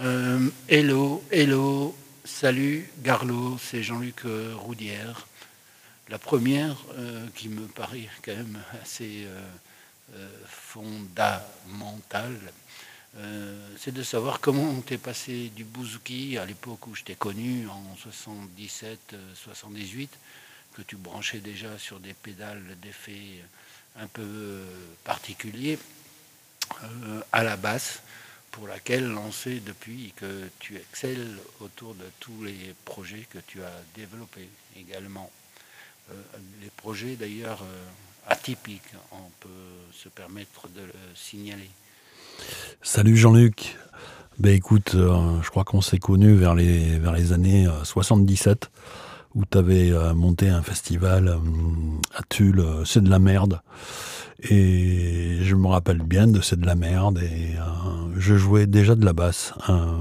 Euh, hello, hello, salut Garlo, c'est Jean-Luc euh, Roudière. La première euh, qui me paraît quand même assez fondamentale, c'est de savoir comment on t'est passé du bouzouki à l'époque où je t'ai connu en 77-78, que tu branchais déjà sur des pédales d'effet un peu particuliers, à la basse pour laquelle l'on sait depuis que tu excelles autour de tous les projets que tu as développés également. Euh, les projets d'ailleurs euh, atypiques, on peut se permettre de le signaler. Salut Jean-Luc. Ben écoute, euh, je crois qu'on s'est connus vers les, vers les années 77 où tu avais monté un festival à Tulle, c'est de la merde. Et je me rappelle bien de C'est de la merde je jouais déjà de la basse. Euh,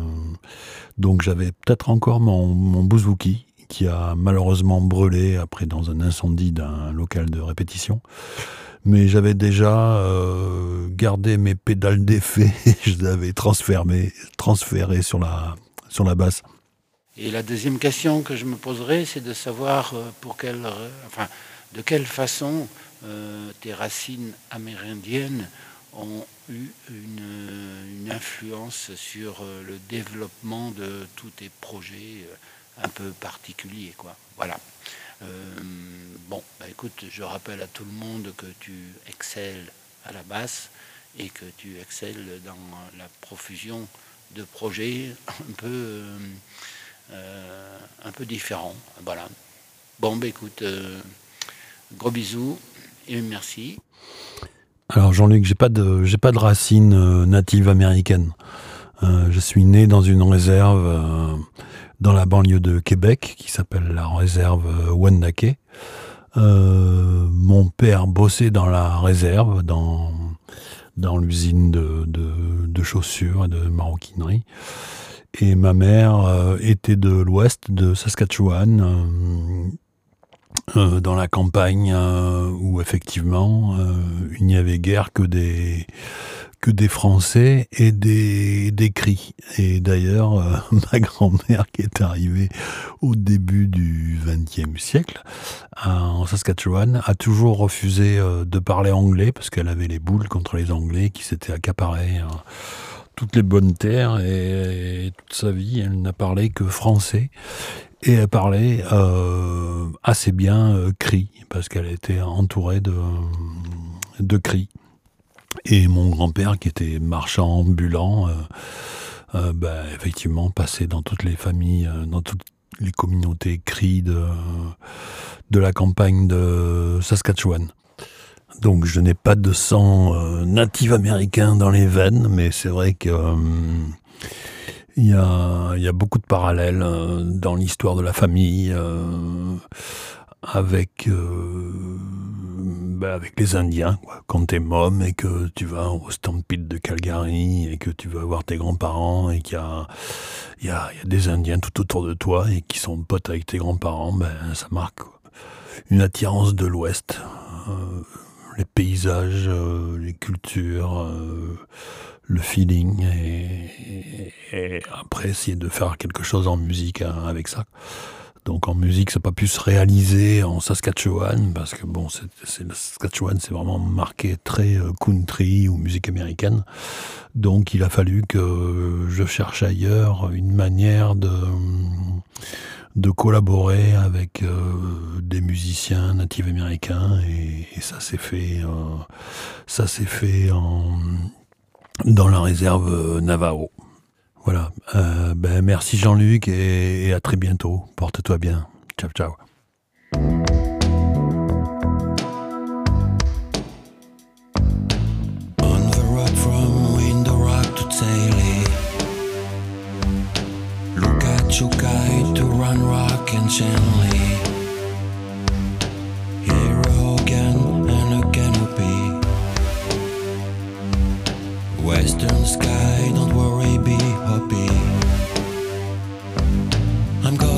donc j'avais peut-être encore mon, mon bouzouki qui a malheureusement brûlé après dans un incendie d'un local de répétition. Mais j'avais déjà euh, gardé mes pédales d'effet, je les avais transférées, sur la, sur la basse. Et la deuxième question que je me poserais, c'est de savoir pour quelle, enfin, de quelle façon euh, tes racines amérindiennes ont eu une, influence sur euh, le développement de tous tes projets euh, un peu particuliers. Quoi. Voilà. bon, bah, écoute, je rappelle à tout le monde que tu excelles à la basse et que tu excelles dans la profusion de projets un peu, un peu différents. Voilà. Bon, bah, écoute, gros bisous et merci. Alors Jean-Luc, j'ai pas de j'ai pas de racines euh, natives américaines. Euh, je suis né dans une réserve euh, dans la banlieue de Québec qui s'appelle la réserve Wendake. mon père bossait dans la réserve, dans dans l'usine de, de, chaussures et de maroquinerie. Et ma mère était de l'ouest de Saskatchewan, euh, dans la campagne euh, où effectivement euh, il n'y avait guère que des que des Français et des, des cris. Et d'ailleurs, ma grand-mère qui est arrivée au début du XXe siècle en Saskatchewan a toujours refusé de parler anglais parce qu'elle avait les boules contre les Anglais qui s'étaient accaparés toutes les bonnes terres et, toute sa vie, elle n'a parlé que français et elle parlait euh, assez bien euh, cri parce qu'elle était entourée de, de. Et mon grand-père, qui était marchand ambulant, euh, ben, effectivement passait dans toutes les familles, dans toutes les communautés cris de, de la campagne de Saskatchewan. Donc je n'ai pas de sang natif américain dans les veines, mais c'est vrai que euh, il y, a, beaucoup de parallèles euh, dans l'histoire de la famille avec ben, avec les Indiens. Quand t'es môme et que tu vas au Stampede de Calgary et que tu vas voir tes grands-parents et qu'il y a, y, a, des Indiens tout autour de toi et qui sont potes avec tes grands-parents, ben ça marque une attirance de l'Ouest les paysages, euh, les cultures, euh, le feeling, et, après essayer de faire quelque chose en musique hein, avec ça. Donc en musique, ça n'a pas pu se réaliser en Saskatchewan, parce que bon, c'est, Saskatchewan, c'est vraiment marqué très euh, country ou musique américaine. Donc il a fallu que je cherche ailleurs une manière de de collaborer avec euh, des musiciens natifs américains et, ça s'est fait euh, ça s'est fait en, dans la réserve Navajo. Voilà. Euh, ben, merci Jean-Luc et, et à très bientôt. Porte-toi bien. Ciao ciao. you guide to run rock and gently I'm going.